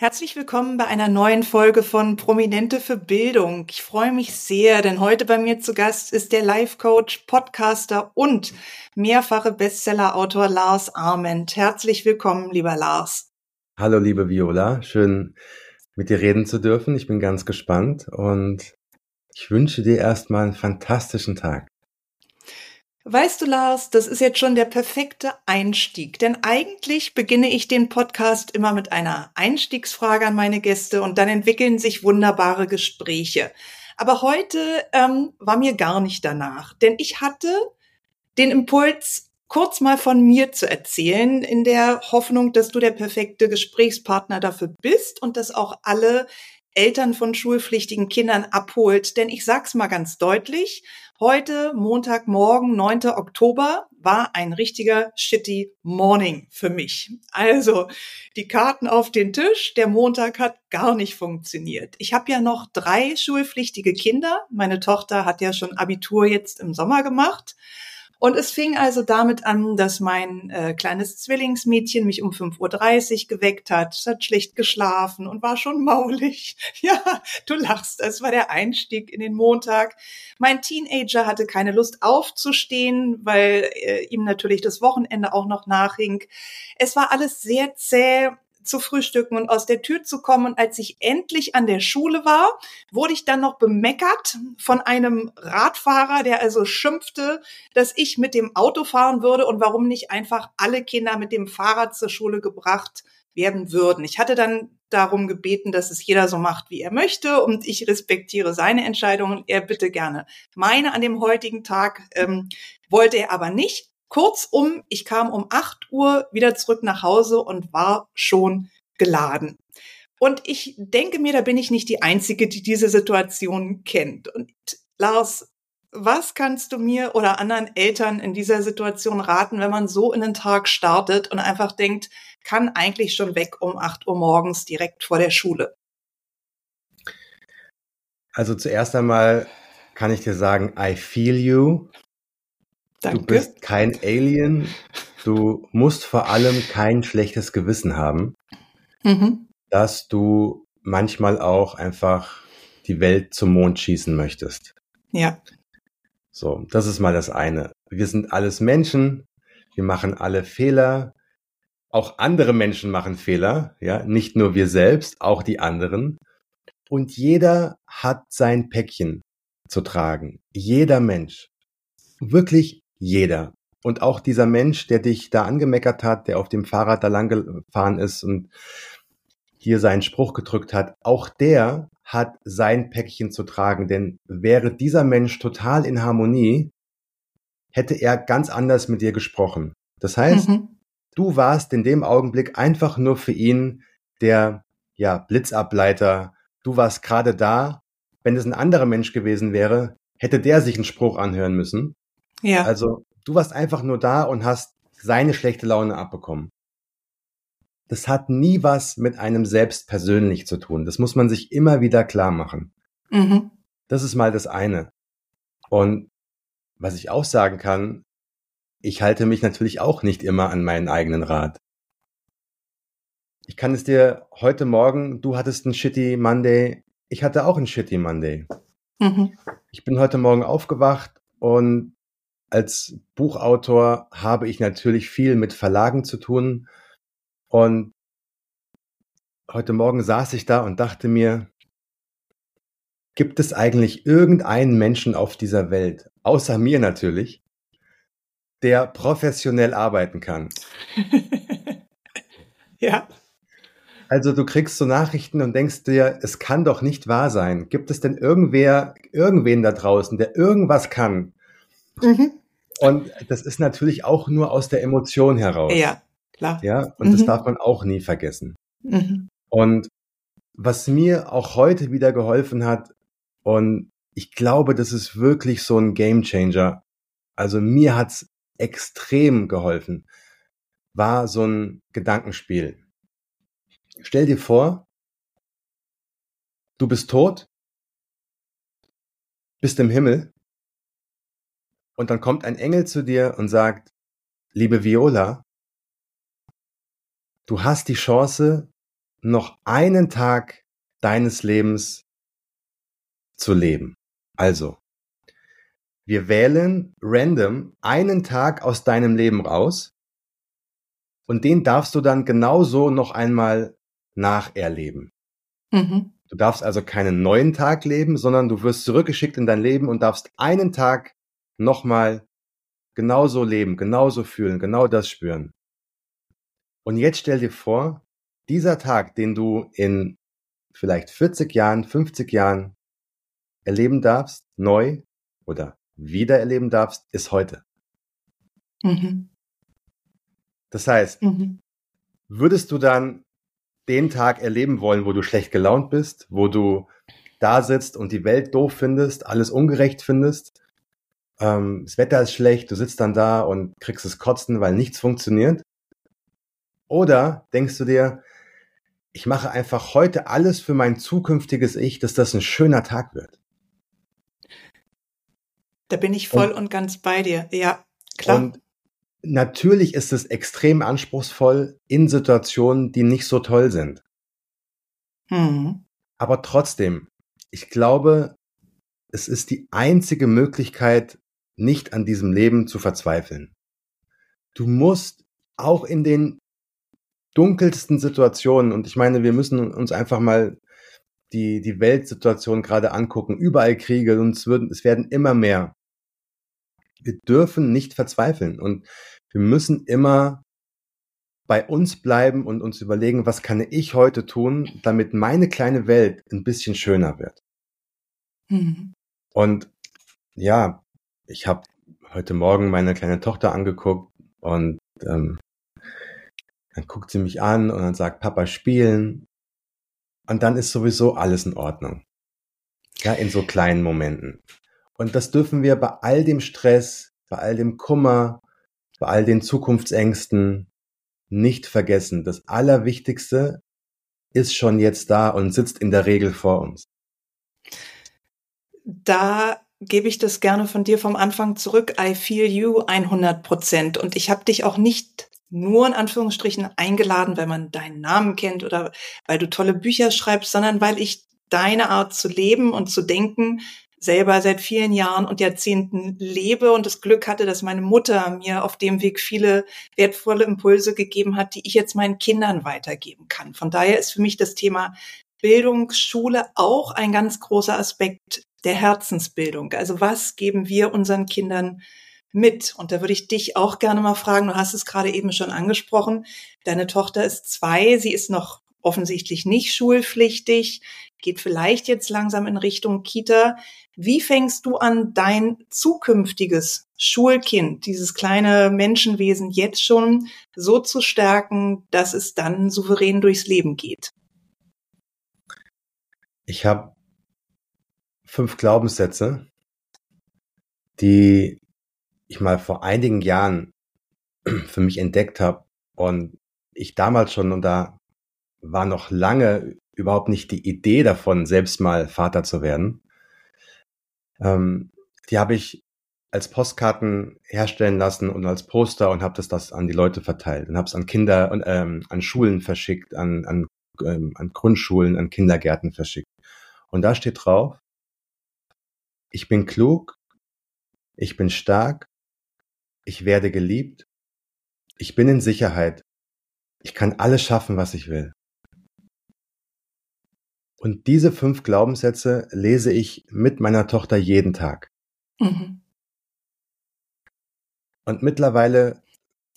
Herzlich willkommen bei einer neuen Folge von Prominente für Bildung. Ich freue mich sehr, denn heute bei mir zu Gast ist der Life-Coach, Podcaster und mehrfache Bestseller-Autor Lars Arment. Herzlich willkommen, lieber Lars. Hallo, liebe Viola. Schön, mit dir reden zu dürfen. Ich bin ganz gespannt und ich wünsche dir erstmal einen fantastischen Tag. Weißt du, Lars, das ist jetzt schon der perfekte Einstieg, denn eigentlich beginne ich den Podcast immer mit einer Einstiegsfrage an meine Gäste und dann entwickeln sich wunderbare Gespräche. Aber heute ähm, war mir gar nicht danach, denn ich hatte den Impuls, kurz mal von mir zu erzählen, in der Hoffnung, dass du der perfekte Gesprächspartner dafür bist und dass auch alle Eltern von schulpflichtigen Kindern abholt. Denn ich sag's mal ganz deutlich, heute, Montagmorgen, 9. Oktober, war ein richtiger shitty Morning für mich. Also die Karten auf den Tisch, der Montag hat gar nicht funktioniert. Ich habe ja noch drei schulpflichtige Kinder. Meine Tochter hat ja schon Abitur jetzt im Sommer gemacht. Und es fing also damit an, dass mein äh, kleines Zwillingsmädchen mich um 5.30 Uhr geweckt hat. Es hat schlecht geschlafen und war schon maulig. Ja, du lachst. Es war der Einstieg in den Montag. Mein Teenager hatte keine Lust aufzustehen, weil äh, ihm natürlich das Wochenende auch noch nachhing. Es war alles sehr zäh zu frühstücken und aus der Tür zu kommen. Und als ich endlich an der Schule war, wurde ich dann noch bemeckert von einem Radfahrer, der also schimpfte, dass ich mit dem Auto fahren würde und warum nicht einfach alle Kinder mit dem Fahrrad zur Schule gebracht werden würden. Ich hatte dann darum gebeten, dass es jeder so macht, wie er möchte und ich respektiere seine Entscheidungen. Er bitte gerne meine an dem heutigen Tag ähm, wollte er aber nicht. Kurzum, ich kam um 8 Uhr wieder zurück nach Hause und war schon geladen. Und ich denke mir, da bin ich nicht die Einzige, die diese Situation kennt. Und Lars, was kannst du mir oder anderen Eltern in dieser Situation raten, wenn man so in den Tag startet und einfach denkt, kann eigentlich schon weg um 8 Uhr morgens direkt vor der Schule? Also zuerst einmal kann ich dir sagen, I feel you. Danke. Du bist kein Alien. Du musst vor allem kein schlechtes Gewissen haben, mhm. dass du manchmal auch einfach die Welt zum Mond schießen möchtest. Ja. So, das ist mal das eine. Wir sind alles Menschen. Wir machen alle Fehler. Auch andere Menschen machen Fehler. Ja, nicht nur wir selbst, auch die anderen. Und jeder hat sein Päckchen zu tragen. Jeder Mensch. Wirklich jeder. Und auch dieser Mensch, der dich da angemeckert hat, der auf dem Fahrrad da lang gefahren ist und hier seinen Spruch gedrückt hat, auch der hat sein Päckchen zu tragen. Denn wäre dieser Mensch total in Harmonie, hätte er ganz anders mit dir gesprochen. Das heißt, mhm. du warst in dem Augenblick einfach nur für ihn der ja, Blitzableiter. Du warst gerade da. Wenn es ein anderer Mensch gewesen wäre, hätte der sich einen Spruch anhören müssen. Ja. Also du warst einfach nur da und hast seine schlechte Laune abbekommen. Das hat nie was mit einem selbst persönlich zu tun. Das muss man sich immer wieder klar machen. Mhm. Das ist mal das eine. Und was ich auch sagen kann, ich halte mich natürlich auch nicht immer an meinen eigenen Rat. Ich kann es dir heute Morgen, du hattest einen shitty Monday, ich hatte auch einen shitty Monday. Mhm. Ich bin heute Morgen aufgewacht und als Buchautor habe ich natürlich viel mit Verlagen zu tun. Und heute Morgen saß ich da und dachte mir, gibt es eigentlich irgendeinen Menschen auf dieser Welt, außer mir natürlich, der professionell arbeiten kann? ja. Also du kriegst so Nachrichten und denkst dir, es kann doch nicht wahr sein. Gibt es denn irgendwer, irgendwen da draußen, der irgendwas kann? Mhm. Und das ist natürlich auch nur aus der Emotion heraus. Ja, klar. Ja, und mhm. das darf man auch nie vergessen. Mhm. Und was mir auch heute wieder geholfen hat, und ich glaube, das ist wirklich so ein Game Changer. Also mir hat's extrem geholfen. war so ein Gedankenspiel. Stell dir vor, du bist tot, bist im Himmel und dann kommt ein Engel zu dir und sagt, liebe Viola, du hast die Chance, noch einen Tag deines Lebens zu leben. Also, wir wählen random einen Tag aus deinem Leben raus und den darfst du dann genauso noch einmal nacherleben. Mhm. Du darfst also keinen neuen Tag leben, sondern du wirst zurückgeschickt in dein Leben und darfst einen Tag nochmal genauso leben, genauso fühlen, genau das spüren. Und jetzt stell dir vor, dieser Tag, den du in vielleicht 40 Jahren, 50 Jahren erleben darfst, neu oder wieder erleben darfst, ist heute. Mhm. Das heißt, mhm. würdest du dann den Tag erleben wollen, wo du schlecht gelaunt bist, wo du da sitzt und die Welt doof findest, alles ungerecht findest, ähm, das Wetter ist schlecht, du sitzt dann da und kriegst es kotzen, weil nichts funktioniert? Oder denkst du dir, ich mache einfach heute alles für mein zukünftiges Ich, dass das ein schöner Tag wird? Da bin ich voll und, und ganz bei dir. Ja, klar. Und natürlich ist es extrem anspruchsvoll in Situationen, die nicht so toll sind. Mhm. Aber trotzdem, ich glaube, es ist die einzige Möglichkeit, nicht an diesem Leben zu verzweifeln. Du musst auch in den dunkelsten Situationen, und ich meine, wir müssen uns einfach mal die, die Weltsituation gerade angucken, überall Kriege und es, würden, es werden immer mehr wir dürfen nicht verzweifeln und wir müssen immer bei uns bleiben und uns überlegen, was kann ich heute tun, damit meine kleine Welt ein bisschen schöner wird. Mhm. Und ja, ich habe heute Morgen meine kleine Tochter angeguckt und ähm, dann guckt sie mich an und dann sagt Papa spielen und dann ist sowieso alles in Ordnung. Ja, in so kleinen Momenten. Und das dürfen wir bei all dem Stress, bei all dem Kummer, bei all den Zukunftsängsten nicht vergessen. Das Allerwichtigste ist schon jetzt da und sitzt in der Regel vor uns. Da gebe ich das gerne von dir vom Anfang zurück. I feel you 100 Prozent. Und ich habe dich auch nicht nur in Anführungsstrichen eingeladen, weil man deinen Namen kennt oder weil du tolle Bücher schreibst, sondern weil ich deine Art zu leben und zu denken selber seit vielen Jahren und Jahrzehnten lebe und das Glück hatte, dass meine Mutter mir auf dem Weg viele wertvolle Impulse gegeben hat, die ich jetzt meinen Kindern weitergeben kann. Von daher ist für mich das Thema Bildung, Schule auch ein ganz großer Aspekt der Herzensbildung. Also was geben wir unseren Kindern mit? Und da würde ich dich auch gerne mal fragen, du hast es gerade eben schon angesprochen, deine Tochter ist zwei, sie ist noch offensichtlich nicht schulpflichtig, geht vielleicht jetzt langsam in Richtung Kita. Wie fängst du an, dein zukünftiges Schulkind, dieses kleine Menschenwesen jetzt schon so zu stärken, dass es dann souverän durchs Leben geht? Ich habe fünf Glaubenssätze, die ich mal vor einigen Jahren für mich entdeckt habe und ich damals schon, und da war noch lange überhaupt nicht die Idee davon, selbst mal Vater zu werden. Ähm, die habe ich als Postkarten herstellen lassen und als Poster und habe das, das an die Leute verteilt und habe es an Kinder und ähm, an Schulen verschickt, an, an, ähm, an Grundschulen, an Kindergärten verschickt. Und da steht drauf, ich bin klug, ich bin stark, ich werde geliebt, ich bin in Sicherheit, ich kann alles schaffen, was ich will. Und diese fünf Glaubenssätze lese ich mit meiner Tochter jeden Tag. Mhm. Und mittlerweile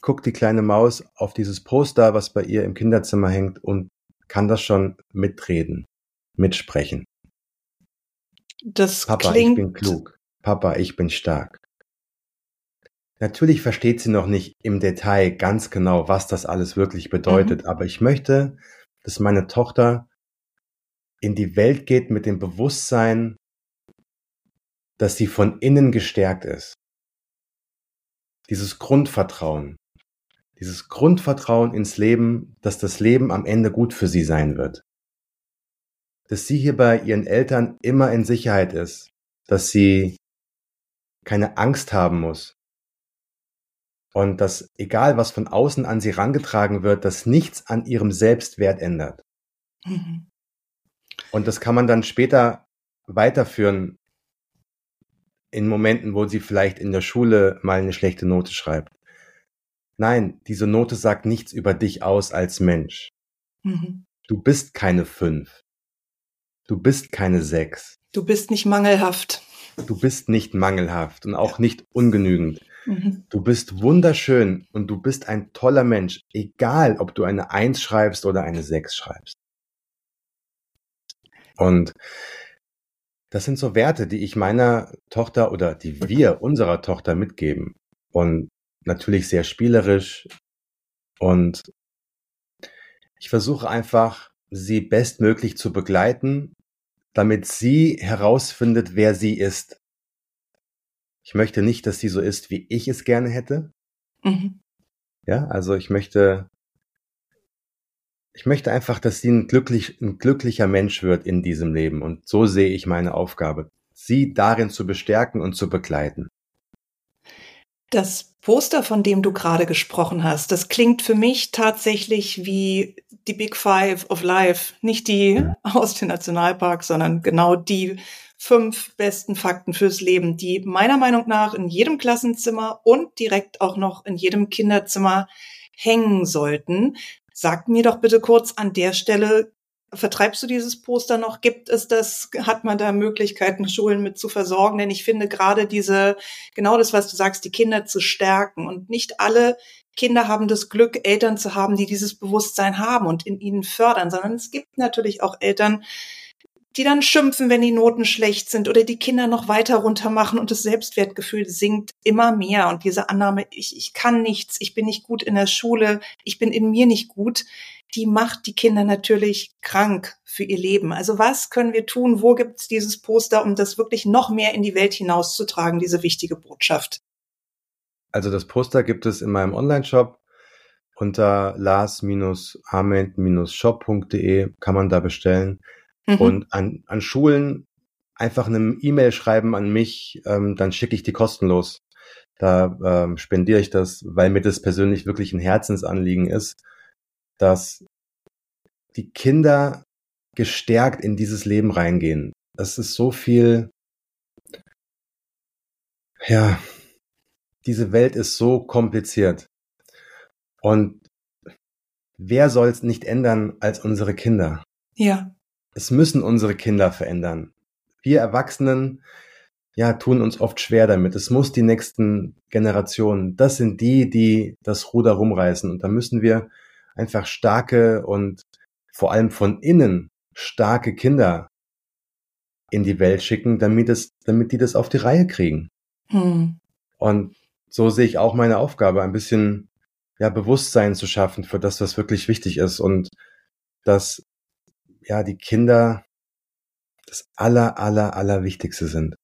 guckt die kleine Maus auf dieses Poster, was bei ihr im Kinderzimmer hängt und kann das schon mitreden, mitsprechen. Das Papa, klingt... ich bin klug. Papa, ich bin stark. Natürlich versteht sie noch nicht im Detail ganz genau, was das alles wirklich bedeutet, mhm. aber ich möchte, dass meine Tochter in die Welt geht mit dem Bewusstsein, dass sie von innen gestärkt ist. Dieses Grundvertrauen, dieses Grundvertrauen ins Leben, dass das Leben am Ende gut für sie sein wird. Dass sie hier bei ihren Eltern immer in Sicherheit ist, dass sie keine Angst haben muss. Und dass egal was von außen an sie rangetragen wird, dass nichts an ihrem Selbstwert ändert. Mhm. Und das kann man dann später weiterführen in Momenten, wo sie vielleicht in der Schule mal eine schlechte Note schreibt. Nein, diese Note sagt nichts über dich aus als Mensch. Mhm. Du bist keine fünf. Du bist keine sechs. Du bist nicht mangelhaft. Du bist nicht mangelhaft und auch nicht ungenügend. Mhm. Du bist wunderschön und du bist ein toller Mensch, egal ob du eine Eins schreibst oder eine Sechs schreibst. Und das sind so Werte, die ich meiner Tochter oder die wir unserer Tochter mitgeben. Und natürlich sehr spielerisch. Und ich versuche einfach, sie bestmöglich zu begleiten, damit sie herausfindet, wer sie ist. Ich möchte nicht, dass sie so ist, wie ich es gerne hätte. Mhm. Ja, also ich möchte, ich möchte einfach, dass sie ein, glücklich, ein glücklicher Mensch wird in diesem Leben. Und so sehe ich meine Aufgabe, sie darin zu bestärken und zu begleiten. Das Poster, von dem du gerade gesprochen hast, das klingt für mich tatsächlich wie die Big Five of Life. Nicht die aus dem Nationalpark, sondern genau die fünf besten Fakten fürs Leben, die meiner Meinung nach in jedem Klassenzimmer und direkt auch noch in jedem Kinderzimmer hängen sollten. Sag mir doch bitte kurz an der Stelle, vertreibst du dieses Poster noch? Gibt es das? Hat man da Möglichkeiten, Schulen mit zu versorgen? Denn ich finde gerade diese, genau das, was du sagst, die Kinder zu stärken. Und nicht alle Kinder haben das Glück, Eltern zu haben, die dieses Bewusstsein haben und in ihnen fördern, sondern es gibt natürlich auch Eltern, die dann schimpfen, wenn die Noten schlecht sind oder die Kinder noch weiter runter machen und das Selbstwertgefühl sinkt immer mehr. Und diese Annahme, ich, ich kann nichts, ich bin nicht gut in der Schule, ich bin in mir nicht gut, die macht die Kinder natürlich krank für ihr Leben. Also was können wir tun? Wo gibt es dieses Poster, um das wirklich noch mehr in die Welt hinauszutragen, diese wichtige Botschaft? Also das Poster gibt es in meinem Online-Shop unter lars-ament-shop.de kann man da bestellen. Mhm. Und an, an Schulen einfach eine E-Mail schreiben an mich, ähm, dann schicke ich die kostenlos. Da ähm, spendiere ich das, weil mir das persönlich wirklich ein Herzensanliegen ist, dass die Kinder gestärkt in dieses Leben reingehen. Das ist so viel, ja, diese Welt ist so kompliziert. Und wer soll es nicht ändern als unsere Kinder? Ja es müssen unsere Kinder verändern. Wir Erwachsenen, ja, tun uns oft schwer damit. Es muss die nächsten Generationen, das sind die, die das Ruder rumreißen. Und da müssen wir einfach starke und vor allem von innen starke Kinder in die Welt schicken, damit es, damit die das auf die Reihe kriegen. Hm. Und so sehe ich auch meine Aufgabe, ein bisschen ja Bewusstsein zu schaffen für das, was wirklich wichtig ist und dass ja, die Kinder das aller, aller, aller Wichtigste sind.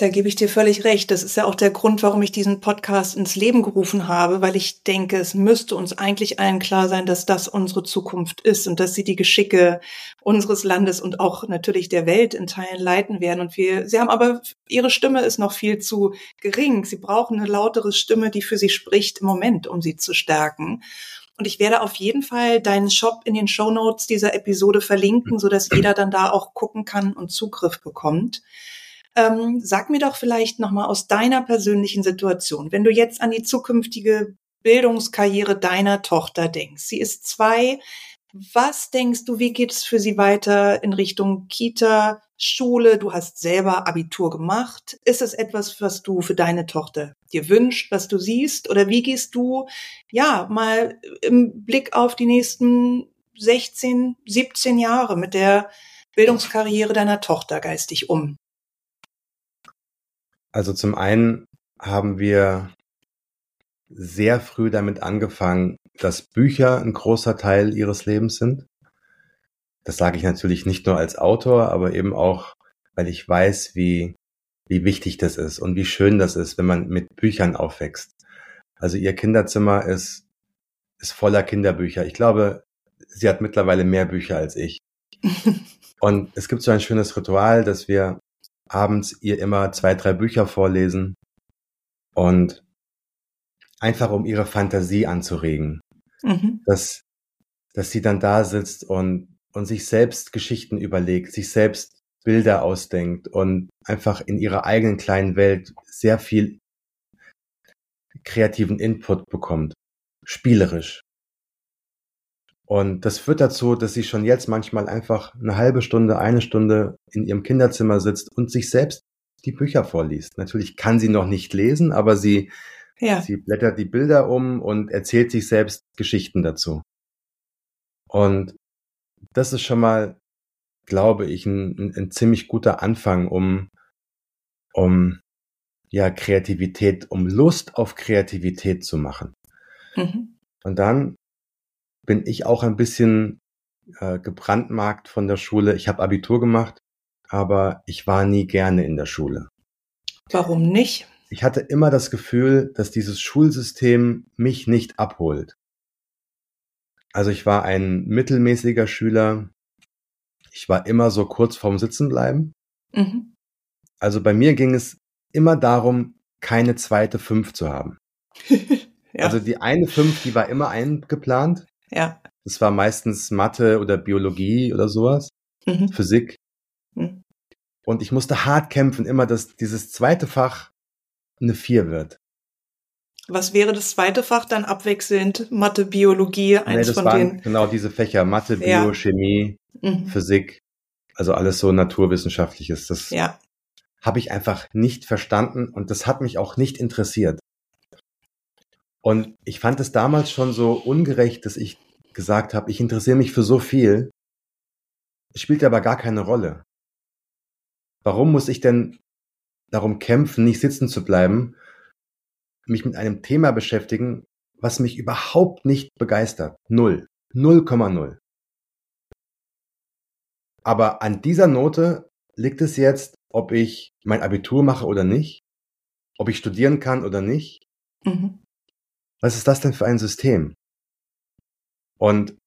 Da gebe ich dir völlig recht. Das ist ja auch der Grund, warum ich diesen Podcast ins Leben gerufen habe, weil ich denke, es müsste uns eigentlich allen klar sein, dass das unsere Zukunft ist und dass sie die Geschicke unseres Landes und auch natürlich der Welt in Teilen leiten werden. Und wir, sie haben aber, ihre Stimme ist noch viel zu gering. Sie brauchen eine lautere Stimme, die für sie spricht im Moment, um sie zu stärken. Und ich werde auf jeden Fall deinen Shop in den Show Notes dieser Episode verlinken, so dass jeder dann da auch gucken kann und Zugriff bekommt. Ähm, sag mir doch vielleicht nochmal aus deiner persönlichen Situation, wenn du jetzt an die zukünftige Bildungskarriere deiner Tochter denkst. Sie ist zwei. Was denkst du, wie geht es für sie weiter in Richtung Kita, Schule? Du hast selber Abitur gemacht. Ist es etwas, was du für deine Tochter dir wünscht, was du siehst? Oder wie gehst du, ja, mal im Blick auf die nächsten 16, 17 Jahre mit der Bildungskarriere deiner Tochter geistig um? Also zum einen haben wir sehr früh damit angefangen, dass Bücher ein großer Teil ihres Lebens sind. Das sage ich natürlich nicht nur als Autor, aber eben auch, weil ich weiß, wie, wie wichtig das ist und wie schön das ist, wenn man mit Büchern aufwächst. Also ihr Kinderzimmer ist, ist voller Kinderbücher. Ich glaube, sie hat mittlerweile mehr Bücher als ich. Und es gibt so ein schönes Ritual, dass wir abends ihr immer zwei, drei Bücher vorlesen und einfach um ihre Fantasie anzuregen. Mhm. Dass, dass sie dann da sitzt und, und sich selbst Geschichten überlegt, sich selbst Bilder ausdenkt und einfach in ihrer eigenen kleinen Welt sehr viel kreativen Input bekommt. Spielerisch. Und das führt dazu, dass sie schon jetzt manchmal einfach eine halbe Stunde, eine Stunde in ihrem Kinderzimmer sitzt und sich selbst die Bücher vorliest. Natürlich kann sie noch nicht lesen, aber sie, ja. sie blättert die Bilder um und erzählt sich selbst Geschichten dazu. Und das ist schon mal, glaube ich, ein, ein, ein ziemlich guter Anfang, um, um ja Kreativität, um Lust auf Kreativität zu machen. Mhm. Und dann bin ich auch ein bisschen äh, gebrandmarkt von der Schule. Ich habe Abitur gemacht, aber ich war nie gerne in der Schule. Warum nicht? Ich hatte immer das Gefühl, dass dieses Schulsystem mich nicht abholt. Also ich war ein mittelmäßiger Schüler. Ich war immer so kurz vorm Sitzenbleiben. Mhm. Also bei mir ging es immer darum, keine zweite Fünf zu haben. ja. Also die eine Fünf, die war immer eingeplant. Ja. Das war meistens Mathe oder Biologie oder sowas. Mhm. Physik. Mhm. Und ich musste hart kämpfen, immer, dass dieses zweite Fach eine Vier wird. Was wäre das zweite Fach dann abwechselnd? Mathe, Biologie, eins nee, das von waren denen? Genau diese Fächer, Mathe, Bio, ja. Chemie, mhm. Physik, also alles so naturwissenschaftliches. Das ja. habe ich einfach nicht verstanden und das hat mich auch nicht interessiert. Und ich fand es damals schon so ungerecht, dass ich gesagt habe, ich interessiere mich für so viel. Spielt aber gar keine Rolle. Warum muss ich denn darum kämpfen, nicht sitzen zu bleiben, mich mit einem Thema beschäftigen, was mich überhaupt nicht begeistert? Null. 0,0. Aber an dieser Note liegt es jetzt, ob ich mein Abitur mache oder nicht, ob ich studieren kann oder nicht, mhm. Was ist das denn für ein System? Und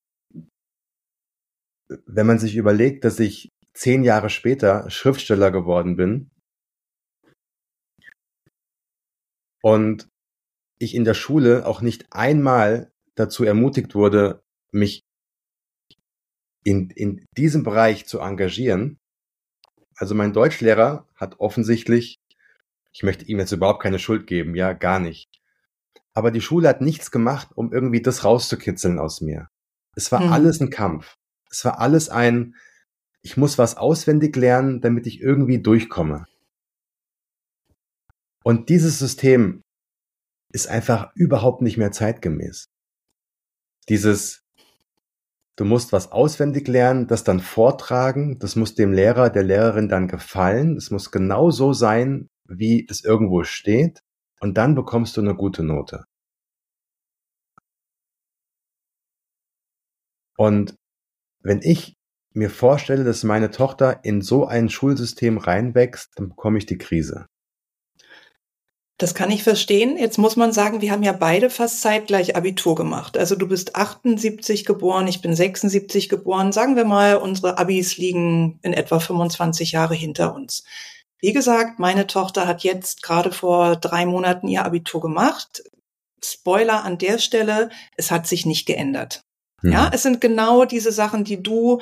wenn man sich überlegt, dass ich zehn Jahre später Schriftsteller geworden bin und ich in der Schule auch nicht einmal dazu ermutigt wurde, mich in, in diesem Bereich zu engagieren. Also mein Deutschlehrer hat offensichtlich, ich möchte ihm jetzt überhaupt keine Schuld geben, ja, gar nicht. Aber die Schule hat nichts gemacht, um irgendwie das rauszukitzeln aus mir. Es war mhm. alles ein Kampf. Es war alles ein, ich muss was auswendig lernen, damit ich irgendwie durchkomme. Und dieses System ist einfach überhaupt nicht mehr zeitgemäß. Dieses, du musst was auswendig lernen, das dann vortragen, das muss dem Lehrer, der Lehrerin dann gefallen, es muss genau so sein, wie es irgendwo steht und dann bekommst du eine gute Note. Und wenn ich mir vorstelle, dass meine Tochter in so ein Schulsystem reinwächst, dann bekomme ich die Krise. Das kann ich verstehen. Jetzt muss man sagen, wir haben ja beide fast zeitgleich Abitur gemacht. Also du bist 78 geboren, ich bin 76 geboren. Sagen wir mal, unsere Abis liegen in etwa 25 Jahre hinter uns. Wie gesagt, meine Tochter hat jetzt gerade vor drei Monaten ihr Abitur gemacht. Spoiler an der Stelle, es hat sich nicht geändert. Mhm. Ja, es sind genau diese Sachen, die du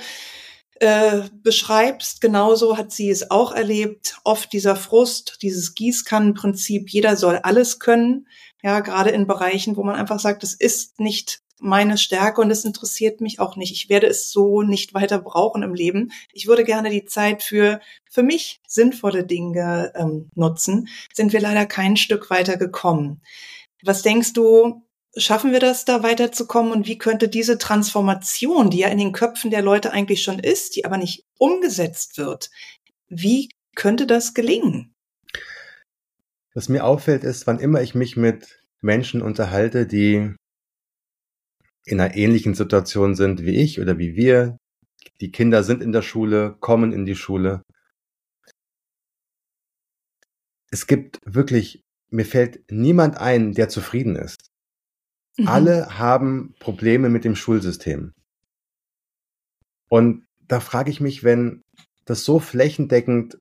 äh, beschreibst. Genauso hat sie es auch erlebt. Oft dieser Frust, dieses Gießkannenprinzip, jeder soll alles können. Ja, gerade in Bereichen, wo man einfach sagt, es ist nicht meine Stärke und es interessiert mich auch nicht. Ich werde es so nicht weiter brauchen im Leben. Ich würde gerne die Zeit für für mich sinnvolle Dinge ähm, nutzen. Sind wir leider kein Stück weiter gekommen. Was denkst du, schaffen wir das, da weiterzukommen? Und wie könnte diese Transformation, die ja in den Köpfen der Leute eigentlich schon ist, die aber nicht umgesetzt wird, wie könnte das gelingen? Was mir auffällt, ist, wann immer ich mich mit Menschen unterhalte, die in einer ähnlichen Situation sind wie ich oder wie wir. Die Kinder sind in der Schule, kommen in die Schule. Es gibt wirklich mir fällt niemand ein, der zufrieden ist. Mhm. Alle haben Probleme mit dem Schulsystem. Und da frage ich mich, wenn das so flächendeckend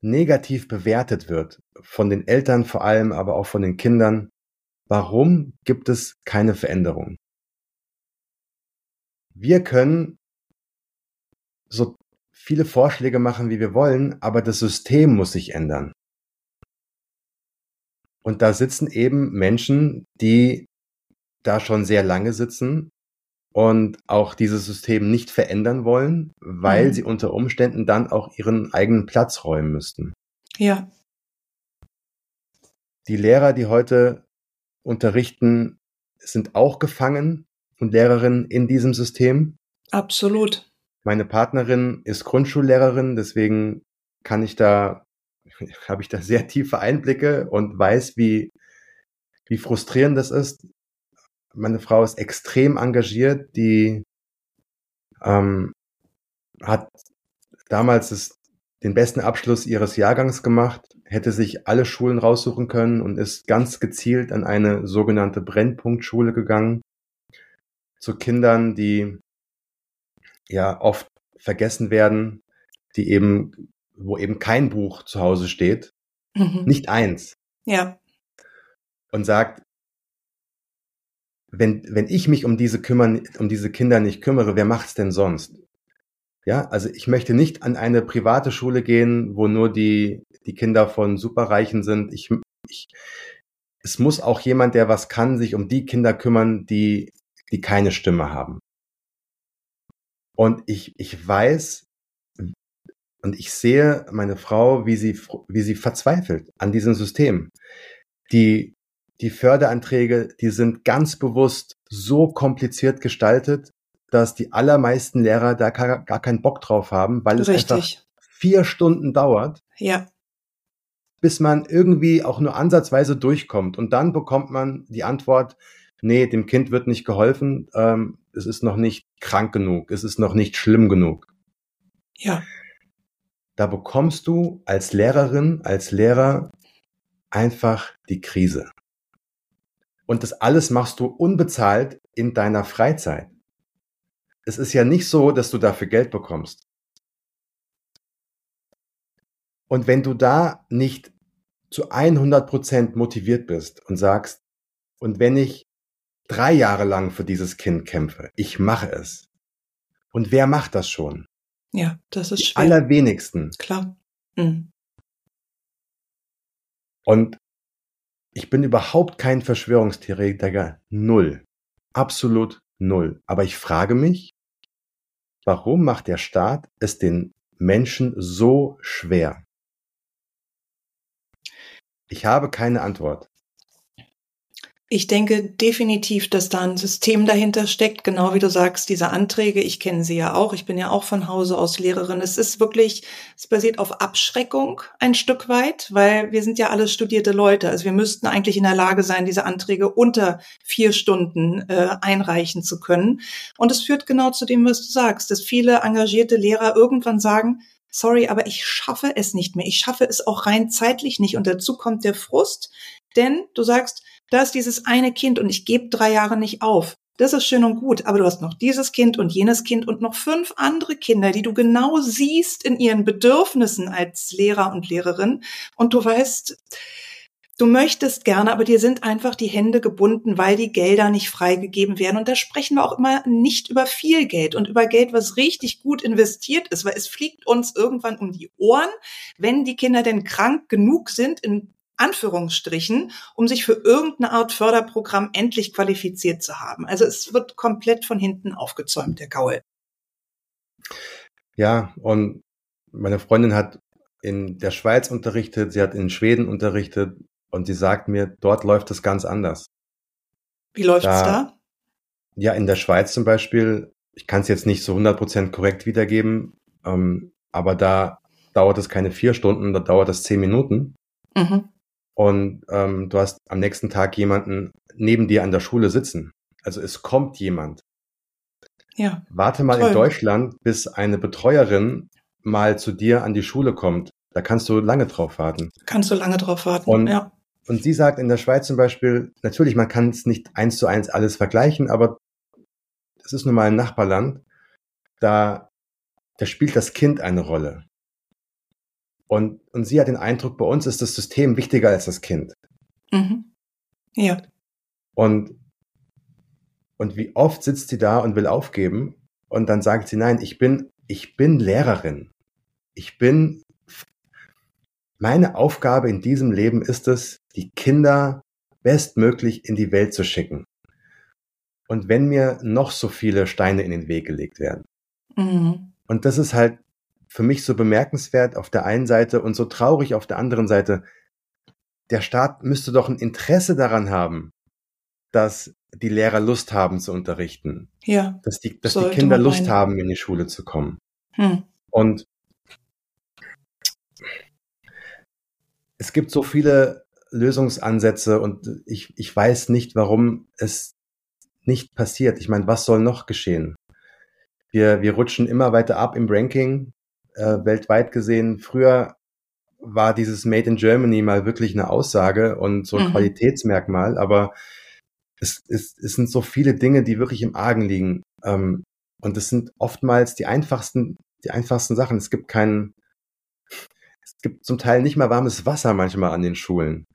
negativ bewertet wird, von den Eltern vor allem, aber auch von den Kindern, warum gibt es keine Veränderung? Wir können so viele Vorschläge machen, wie wir wollen, aber das System muss sich ändern. Und da sitzen eben Menschen, die da schon sehr lange sitzen und auch dieses System nicht verändern wollen, weil mhm. sie unter Umständen dann auch ihren eigenen Platz räumen müssten. Ja. Die Lehrer, die heute unterrichten, sind auch gefangen und Lehrerinnen in diesem System. Absolut. Meine Partnerin ist Grundschullehrerin, deswegen kann ich da, habe ich da sehr tiefe Einblicke und weiß, wie, wie frustrierend das ist. Meine Frau ist extrem engagiert, die ähm, hat damals das, den besten Abschluss ihres Jahrgangs gemacht, hätte sich alle Schulen raussuchen können und ist ganz gezielt an eine sogenannte Brennpunktschule gegangen zu Kindern, die ja oft vergessen werden, die eben, wo eben kein Buch zu Hause steht, mhm. nicht eins. Ja. Und sagt, wenn, wenn ich mich um diese kümmern, um diese Kinder nicht kümmere, wer macht's denn sonst? Ja, also ich möchte nicht an eine private Schule gehen, wo nur die, die Kinder von Superreichen sind. Ich, ich, es muss auch jemand, der was kann, sich um die Kinder kümmern, die, die keine Stimme haben. Und ich, ich weiß und ich sehe meine Frau, wie sie, wie sie verzweifelt an diesem System. Die, die Förderanträge, die sind ganz bewusst so kompliziert gestaltet, dass die allermeisten Lehrer da gar, keinen Bock drauf haben, weil es Richtig. einfach vier Stunden dauert. Ja. Bis man irgendwie auch nur ansatzweise durchkommt. Und dann bekommt man die Antwort, nee, dem Kind wird nicht geholfen, ähm, es ist noch nicht krank genug, es ist noch nicht schlimm genug. Ja. Da bekommst du als Lehrerin, als Lehrer einfach die Krise. Und das alles machst du unbezahlt in deiner Freizeit. Es ist ja nicht so, dass du dafür Geld bekommst. Und wenn du da nicht zu 100 Prozent motiviert bist und sagst, und wenn ich drei Jahre lang für dieses Kind kämpfe. Ich mache es. Und wer macht das schon? Ja, das ist Die schwer. Allerwenigsten. Klar. Mhm. Und ich bin überhaupt kein Verschwörungstheoretiker. Null. Absolut null. Aber ich frage mich, warum macht der Staat es den Menschen so schwer? Ich habe keine Antwort. Ich denke definitiv, dass da ein System dahinter steckt, genau wie du sagst, diese Anträge, ich kenne sie ja auch, ich bin ja auch von Hause aus Lehrerin. Es ist wirklich, es basiert auf Abschreckung ein Stück weit, weil wir sind ja alles studierte Leute. Also wir müssten eigentlich in der Lage sein, diese Anträge unter vier Stunden äh, einreichen zu können. Und es führt genau zu dem, was du sagst, dass viele engagierte Lehrer irgendwann sagen, sorry, aber ich schaffe es nicht mehr. Ich schaffe es auch rein zeitlich nicht. Und dazu kommt der Frust, denn du sagst, da ist dieses eine Kind und ich gebe drei Jahre nicht auf. Das ist schön und gut, aber du hast noch dieses Kind und jenes Kind und noch fünf andere Kinder, die du genau siehst in ihren Bedürfnissen als Lehrer und Lehrerin. Und du weißt, du möchtest gerne, aber dir sind einfach die Hände gebunden, weil die Gelder nicht freigegeben werden. Und da sprechen wir auch immer nicht über viel Geld und über Geld, was richtig gut investiert ist, weil es fliegt uns irgendwann um die Ohren, wenn die Kinder denn krank genug sind, in Anführungsstrichen, um sich für irgendeine Art Förderprogramm endlich qualifiziert zu haben. Also es wird komplett von hinten aufgezäumt, der Gaul. Ja, und meine Freundin hat in der Schweiz unterrichtet, sie hat in Schweden unterrichtet und sie sagt mir, dort läuft es ganz anders. Wie läuft es da, da? Ja, in der Schweiz zum Beispiel, ich kann es jetzt nicht so 100% korrekt wiedergeben, ähm, aber da dauert es keine vier Stunden, da dauert es zehn Minuten. Mhm und ähm, du hast am nächsten Tag jemanden neben dir an der Schule sitzen. Also es kommt jemand. Ja. Warte mal toll. in Deutschland, bis eine Betreuerin mal zu dir an die Schule kommt. Da kannst du lange drauf warten. Kannst du lange drauf warten, und, ja. Und sie sagt in der Schweiz zum Beispiel, natürlich, man kann es nicht eins zu eins alles vergleichen, aber das ist nun mal ein Nachbarland. Da, da spielt das Kind eine Rolle. Und, und sie hat den Eindruck, bei uns ist das System wichtiger als das Kind. Mhm. Ja. Und, und wie oft sitzt sie da und will aufgeben und dann sagt sie, nein, ich bin, ich bin Lehrerin. Ich bin, meine Aufgabe in diesem Leben ist es, die Kinder bestmöglich in die Welt zu schicken. Und wenn mir noch so viele Steine in den Weg gelegt werden. Mhm. Und das ist halt für mich so bemerkenswert auf der einen Seite und so traurig auf der anderen Seite. Der Staat müsste doch ein Interesse daran haben, dass die Lehrer Lust haben zu unterrichten. Ja. Dass die, dass die Kinder Lust haben, in die Schule zu kommen. Hm. Und es gibt so viele Lösungsansätze und ich, ich weiß nicht, warum es nicht passiert. Ich meine, was soll noch geschehen? Wir, wir rutschen immer weiter ab im Ranking, äh, weltweit gesehen. Früher war dieses Made in Germany mal wirklich eine Aussage und so ein mhm. Qualitätsmerkmal, aber es, es, es sind so viele Dinge, die wirklich im Argen liegen. Ähm, und es sind oftmals die einfachsten, die einfachsten Sachen. Es gibt keinen, es gibt zum Teil nicht mal warmes Wasser manchmal an den Schulen.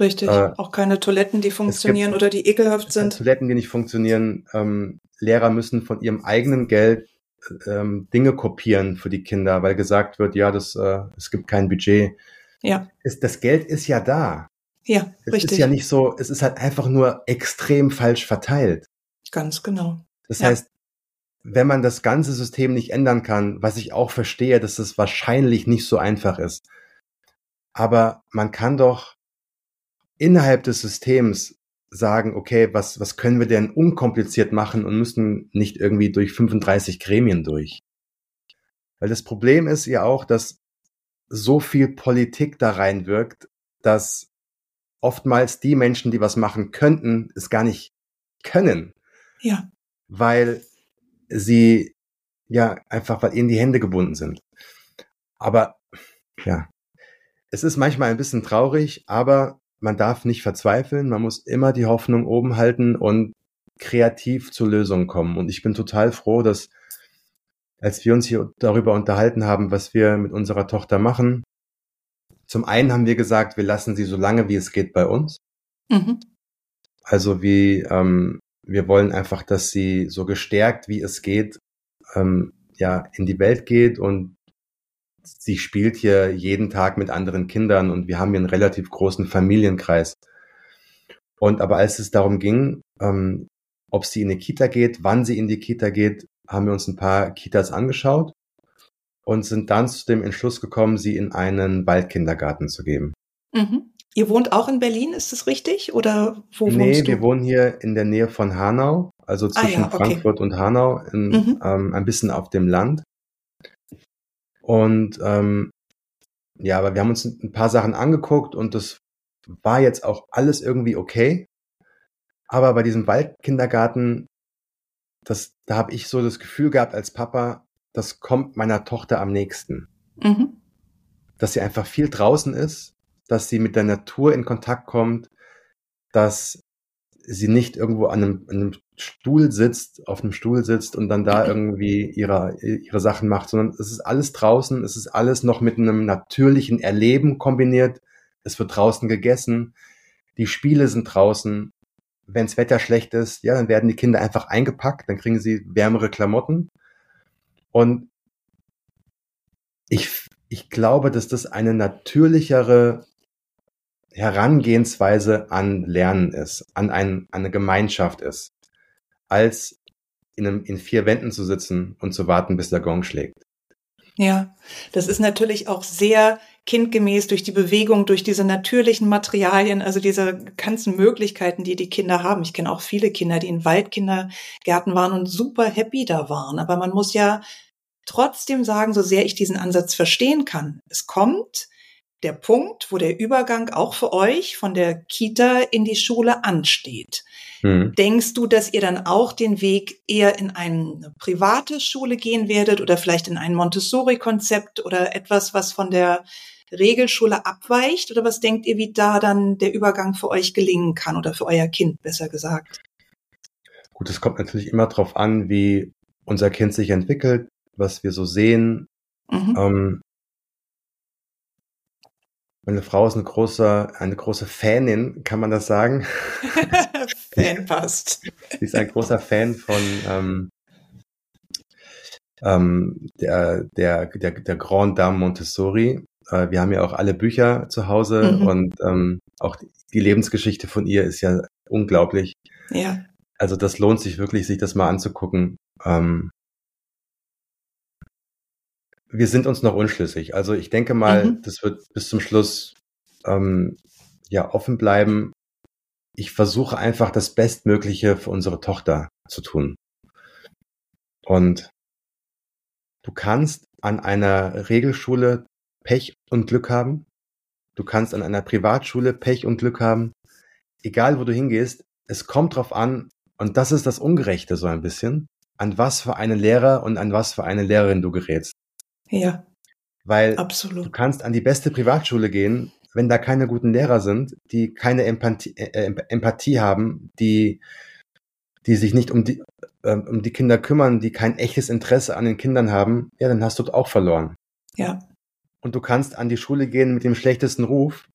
Richtig, äh, auch keine Toiletten, die funktionieren oder die ekelhaft sind. Toiletten, die nicht funktionieren. Ähm, Lehrer müssen von ihrem eigenen Geld ähm, Dinge kopieren für die Kinder, weil gesagt wird, ja, das, äh, es gibt kein Budget. Ja. Es, das Geld ist ja da. Ja, es richtig. Es ist ja nicht so, es ist halt einfach nur extrem falsch verteilt. Ganz genau. Das ja. heißt, wenn man das ganze System nicht ändern kann, was ich auch verstehe, dass es wahrscheinlich nicht so einfach ist, aber man kann doch innerhalb des Systems sagen, okay, was, was können wir denn unkompliziert machen und müssen nicht irgendwie durch 35 Gremien durch. Weil das Problem ist ja auch, dass so viel Politik da reinwirkt, dass oftmals die Menschen, die was machen könnten, es gar nicht können. Ja. Weil sie ja einfach, weil ihnen die Hände gebunden sind. Aber ja, es ist manchmal ein bisschen traurig, aber man darf nicht verzweifeln, man muss immer die Hoffnung oben halten und kreativ zu Lösungen kommen. Und ich bin total froh, dass als wir uns hier darüber unterhalten haben, was wir mit unserer Tochter machen, zum einen haben wir gesagt, wir lassen sie so lange wie es geht bei uns. Mhm. Also wie ähm, wir wollen einfach, dass sie so gestärkt wie es geht, ähm, ja, in die Welt geht und sie spielt hier jeden Tag mit anderen Kindern und wir haben hier einen relativ großen Familienkreis. Und aber als es darum ging, ähm, ob sie in die Kita geht, wann sie in die Kita geht, haben wir uns ein paar Kitas angeschaut und sind dann zu dem Entschluss gekommen, sie in einen Waldkindergarten zu geben. Mhm. Ihr wohnt auch in Berlin, ist das richtig? Oder wo nee, wohnst du? Nee, wir wohnen hier in der Nähe von Hanau, also zwischen ah, ja, okay. Frankfurt und Hanau, in, mhm. ähm, ein bisschen auf dem Land. Und ähm, ja, aber wir haben uns ein paar Sachen angeguckt und das war jetzt auch alles irgendwie okay. Aber bei diesem Waldkindergarten, das, da habe ich so das Gefühl gehabt als Papa, das kommt meiner Tochter am nächsten. Mhm. Dass sie einfach viel draußen ist, dass sie mit der Natur in Kontakt kommt, dass sie nicht irgendwo an einem, an einem Stuhl sitzt, auf einem Stuhl sitzt und dann da irgendwie ihre, ihre Sachen macht, sondern es ist alles draußen, es ist alles noch mit einem natürlichen Erleben kombiniert. Es wird draußen gegessen, die Spiele sind draußen. Wenns Wetter schlecht ist, ja, dann werden die Kinder einfach eingepackt, dann kriegen sie wärmere Klamotten. Und ich, ich glaube, dass das eine natürlichere Herangehensweise an Lernen ist, an, ein, an eine Gemeinschaft ist, als in, einem, in vier Wänden zu sitzen und zu warten, bis der Gong schlägt. Ja, das ist natürlich auch sehr kindgemäß durch die Bewegung, durch diese natürlichen Materialien, also diese ganzen Möglichkeiten, die die Kinder haben. Ich kenne auch viele Kinder, die in Waldkindergärten waren und super happy da waren. Aber man muss ja trotzdem sagen, so sehr ich diesen Ansatz verstehen kann, es kommt der Punkt, wo der Übergang auch für euch von der Kita in die Schule ansteht. Mhm. Denkst du, dass ihr dann auch den Weg eher in eine private Schule gehen werdet oder vielleicht in ein Montessori-Konzept oder etwas, was von der Regelschule abweicht? Oder was denkt ihr, wie da dann der Übergang für euch gelingen kann oder für euer Kind, besser gesagt? Gut, es kommt natürlich immer darauf an, wie unser Kind sich entwickelt, was wir so sehen. Mhm. Ähm, meine Frau ist eine große, eine große Fanin, kann man das sagen? Fan passt. Sie ist ein großer Fan von ähm, ähm, der, der, der, der Grand Dame Montessori. Äh, wir haben ja auch alle Bücher zu Hause mhm. und ähm, auch die Lebensgeschichte von ihr ist ja unglaublich. Ja. Also das lohnt sich wirklich, sich das mal anzugucken. Ähm, wir sind uns noch unschlüssig. Also ich denke mal, mhm. das wird bis zum Schluss ähm, ja offen bleiben. Ich versuche einfach das Bestmögliche für unsere Tochter zu tun. Und du kannst an einer Regelschule Pech und Glück haben. Du kannst an einer Privatschule Pech und Glück haben. Egal wo du hingehst, es kommt drauf an, und das ist das Ungerechte so ein bisschen, an was für einen Lehrer und an was für eine Lehrerin du gerätst. Ja. Weil absolut. du kannst an die beste Privatschule gehen, wenn da keine guten Lehrer sind, die keine Empathie, äh, Empathie haben, die, die sich nicht um die, äh, um die Kinder kümmern, die kein echtes Interesse an den Kindern haben, ja, dann hast du auch verloren. Ja. Und du kannst an die Schule gehen mit dem schlechtesten Ruf.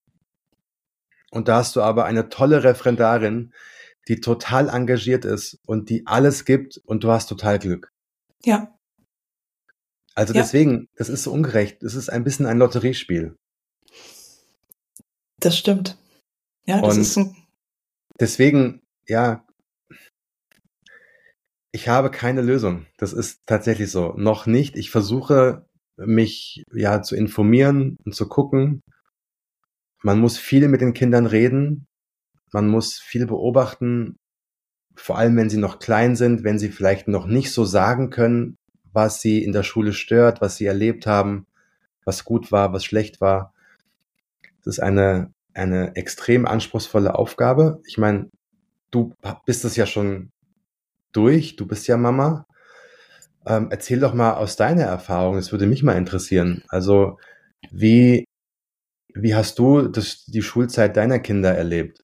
Und da hast du aber eine tolle Referendarin, die total engagiert ist und die alles gibt und du hast total Glück. Ja. Also ja. deswegen, das ist so ungerecht. Es ist ein bisschen ein Lotteriespiel. Das stimmt. Ja, das Und ist ein deswegen, ja, ich habe keine Lösung. Das ist tatsächlich so. Noch nicht. Ich versuche mich ja zu informieren und zu gucken. Man muss viel mit den Kindern reden. Man muss viel beobachten. Vor allem, wenn sie noch klein sind, wenn sie vielleicht noch nicht so sagen können, was sie in der Schule stört, was sie erlebt haben, was gut war, was schlecht war. Das ist eine, eine extrem anspruchsvolle Aufgabe. Ich meine, du bist es ja schon durch, du bist ja Mama. Ähm, erzähl doch mal aus deiner Erfahrung, das würde mich mal interessieren. Also, wie, wie hast du das, die Schulzeit deiner Kinder erlebt?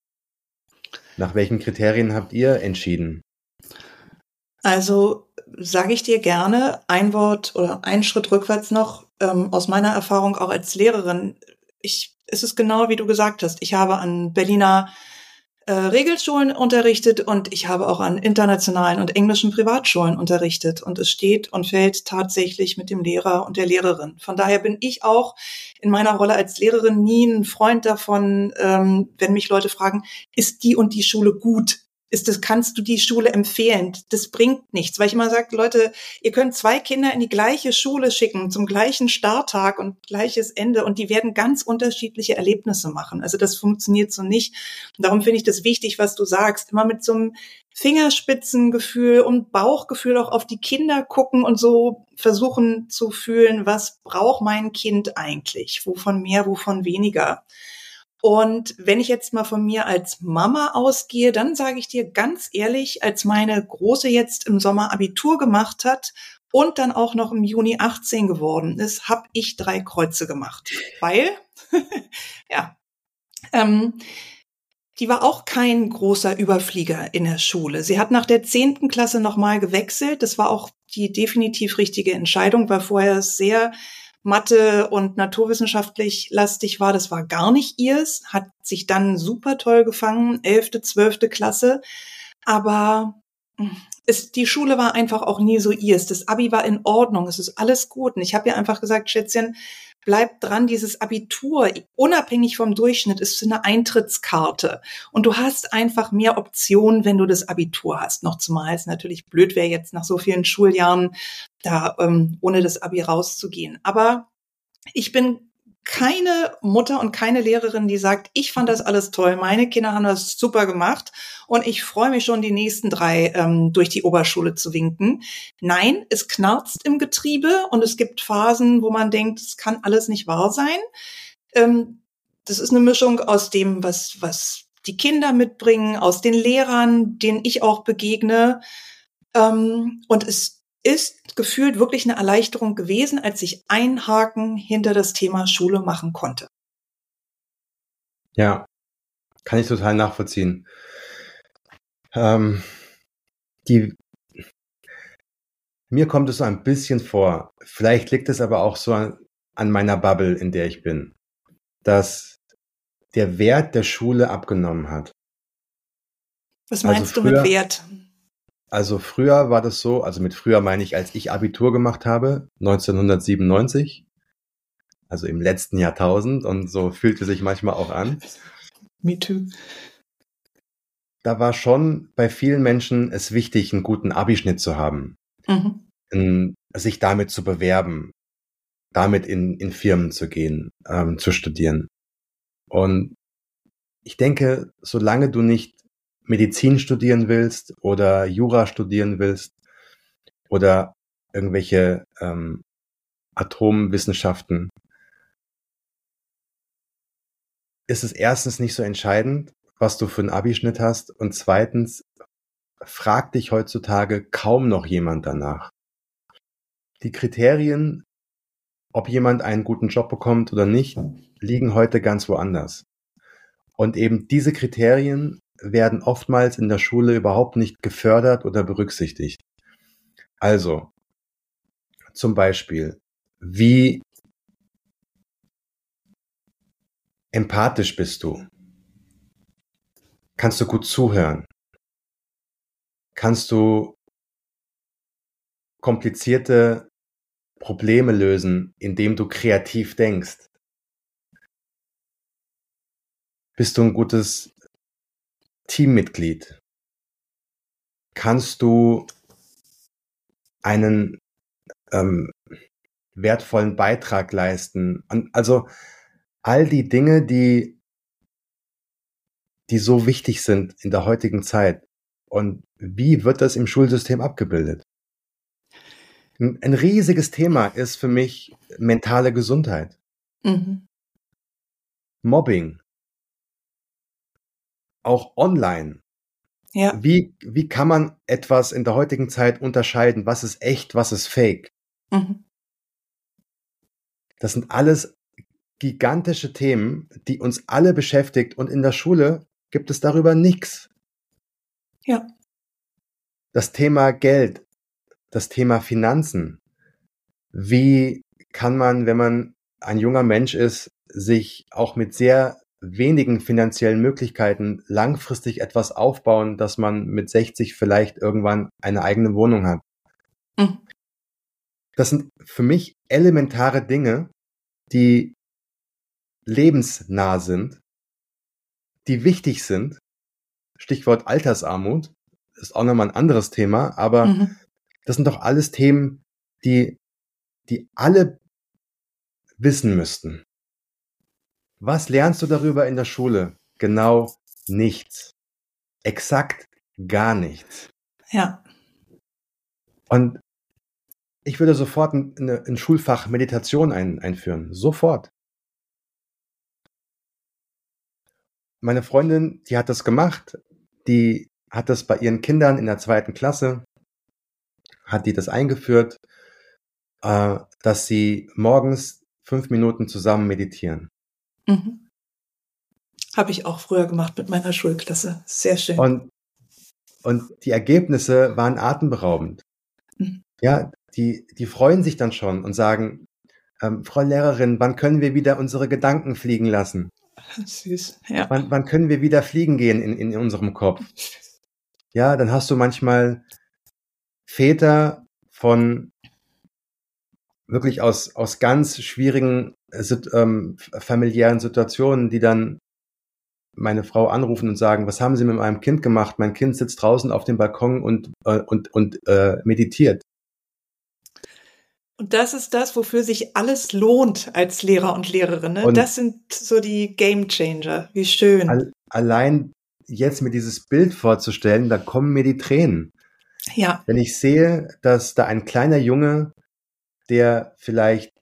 Nach welchen Kriterien habt ihr entschieden? Also sage ich dir gerne ein Wort oder einen Schritt rückwärts noch ähm, aus meiner Erfahrung auch als Lehrerin. Ich, es ist genau wie du gesagt hast. Ich habe an Berliner äh, Regelschulen unterrichtet und ich habe auch an internationalen und englischen Privatschulen unterrichtet. Und es steht und fällt tatsächlich mit dem Lehrer und der Lehrerin. Von daher bin ich auch in meiner Rolle als Lehrerin nie ein Freund davon, ähm, wenn mich Leute fragen, ist die und die Schule gut? Ist das, kannst du die Schule empfehlen? Das bringt nichts, weil ich immer sage, Leute, ihr könnt zwei Kinder in die gleiche Schule schicken, zum gleichen Starttag und gleiches Ende und die werden ganz unterschiedliche Erlebnisse machen. Also das funktioniert so nicht. Und darum finde ich das wichtig, was du sagst, immer mit so einem Fingerspitzengefühl und Bauchgefühl auch auf die Kinder gucken und so versuchen zu fühlen, was braucht mein Kind eigentlich? Wovon mehr, wovon weniger? Und wenn ich jetzt mal von mir als Mama ausgehe, dann sage ich dir ganz ehrlich, als meine Große jetzt im Sommer Abitur gemacht hat und dann auch noch im Juni 18 geworden ist, habe ich drei Kreuze gemacht. Weil, ja, ähm, die war auch kein großer Überflieger in der Schule. Sie hat nach der zehnten Klasse nochmal gewechselt. Das war auch die definitiv richtige Entscheidung, weil vorher sehr Mathe und naturwissenschaftlich lastig war, das war gar nicht ihrs, hat sich dann super toll gefangen, elfte, zwölfte Klasse, aber hm, es, die Schule war einfach auch nie so ihrs. Das Abi war in Ordnung, es ist alles gut. Und ich habe ihr einfach gesagt, Schätzchen, bleib dran, dieses Abitur, unabhängig vom Durchschnitt, ist eine Eintrittskarte. Und du hast einfach mehr Optionen, wenn du das Abitur hast. Noch zumal es natürlich blöd wäre, jetzt nach so vielen Schuljahren da ähm, ohne das Abi rauszugehen. Aber ich bin keine Mutter und keine Lehrerin, die sagt, ich fand das alles toll, meine Kinder haben das super gemacht und ich freue mich schon, die nächsten drei ähm, durch die Oberschule zu winken. Nein, es knarzt im Getriebe und es gibt Phasen, wo man denkt, es kann alles nicht wahr sein. Ähm, das ist eine Mischung aus dem, was, was die Kinder mitbringen, aus den Lehrern, denen ich auch begegne. Ähm, und es ist gefühlt wirklich eine Erleichterung gewesen, als ich ein Haken hinter das Thema Schule machen konnte. Ja, kann ich total nachvollziehen. Ähm, die, mir kommt es so ein bisschen vor, vielleicht liegt es aber auch so an, an meiner Bubble, in der ich bin, dass der Wert der Schule abgenommen hat. Was also meinst also früher, du mit Wert? Also früher war das so, also mit früher meine ich, als ich Abitur gemacht habe, 1997, also im letzten Jahrtausend und so fühlte sich manchmal auch an. Me too. Da war schon bei vielen Menschen es wichtig, einen guten Abischnitt zu haben, mhm. sich damit zu bewerben, damit in, in Firmen zu gehen, ähm, zu studieren. Und ich denke, solange du nicht Medizin studieren willst oder Jura studieren willst oder irgendwelche ähm, Atomwissenschaften, ist es erstens nicht so entscheidend, was du für einen Abischnitt hast und zweitens fragt dich heutzutage kaum noch jemand danach. Die Kriterien, ob jemand einen guten Job bekommt oder nicht, liegen heute ganz woanders. Und eben diese Kriterien werden oftmals in der Schule überhaupt nicht gefördert oder berücksichtigt. Also, zum Beispiel, wie empathisch bist du? Kannst du gut zuhören? Kannst du komplizierte Probleme lösen, indem du kreativ denkst? Bist du ein gutes Teammitglied? Kannst du einen ähm, wertvollen Beitrag leisten? Also all die Dinge, die, die so wichtig sind in der heutigen Zeit. Und wie wird das im Schulsystem abgebildet? Ein, ein riesiges Thema ist für mich mentale Gesundheit. Mhm. Mobbing, auch online. Ja. Wie, wie kann man etwas in der heutigen Zeit unterscheiden? Was ist echt, was ist fake? Mhm. Das sind alles gigantische Themen, die uns alle beschäftigt und in der Schule gibt es darüber nichts. Ja. Das Thema Geld, das Thema Finanzen. Wie kann man, wenn man ein junger Mensch ist, sich auch mit sehr wenigen finanziellen Möglichkeiten langfristig etwas aufbauen, dass man mit 60 vielleicht irgendwann eine eigene Wohnung hat. Mhm. Das sind für mich elementare Dinge, die lebensnah sind, die wichtig sind. Stichwort Altersarmut ist auch nochmal ein anderes Thema, aber mhm. das sind doch alles Themen, die, die alle wissen müssten. Was lernst du darüber in der Schule? Genau nichts. Exakt gar nichts. Ja. Und ich würde sofort ein, ein Schulfach Meditation ein, einführen. Sofort. Meine Freundin, die hat das gemacht. Die hat das bei ihren Kindern in der zweiten Klasse, hat die das eingeführt, äh, dass sie morgens fünf Minuten zusammen meditieren. Mhm. Habe ich auch früher gemacht mit meiner Schulklasse. Sehr schön. Und, und die Ergebnisse waren atemberaubend. Mhm. Ja, die, die freuen sich dann schon und sagen, ähm, Frau Lehrerin, wann können wir wieder unsere Gedanken fliegen lassen? Süß, ja. Wann, wann können wir wieder fliegen gehen in, in unserem Kopf? Ja, dann hast du manchmal Väter von wirklich aus, aus ganz schwierigen ähm, familiären Situationen, die dann meine Frau anrufen und sagen, was haben Sie mit meinem Kind gemacht? Mein Kind sitzt draußen auf dem Balkon und, äh, und, und äh, meditiert. Und das ist das, wofür sich alles lohnt als Lehrer und Lehrerin. Ne? Und das sind so die Game Changer. Wie schön. Al allein jetzt mir dieses Bild vorzustellen, da kommen mir die Tränen. Ja. Wenn ich sehe, dass da ein kleiner Junge, der vielleicht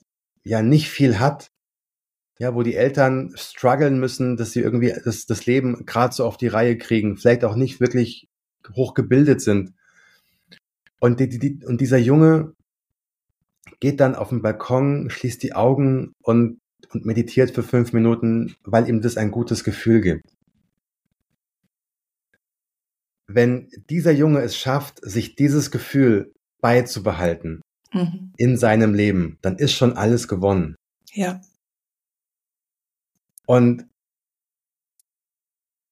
ja nicht viel hat, ja, wo die Eltern strugglen müssen, dass sie irgendwie das, das Leben gerade so auf die Reihe kriegen, vielleicht auch nicht wirklich hochgebildet sind. Und, die, die, und dieser Junge geht dann auf den Balkon, schließt die Augen und, und meditiert für fünf Minuten, weil ihm das ein gutes Gefühl gibt. Wenn dieser Junge es schafft, sich dieses Gefühl beizubehalten mhm. in seinem Leben, dann ist schon alles gewonnen. Ja. Und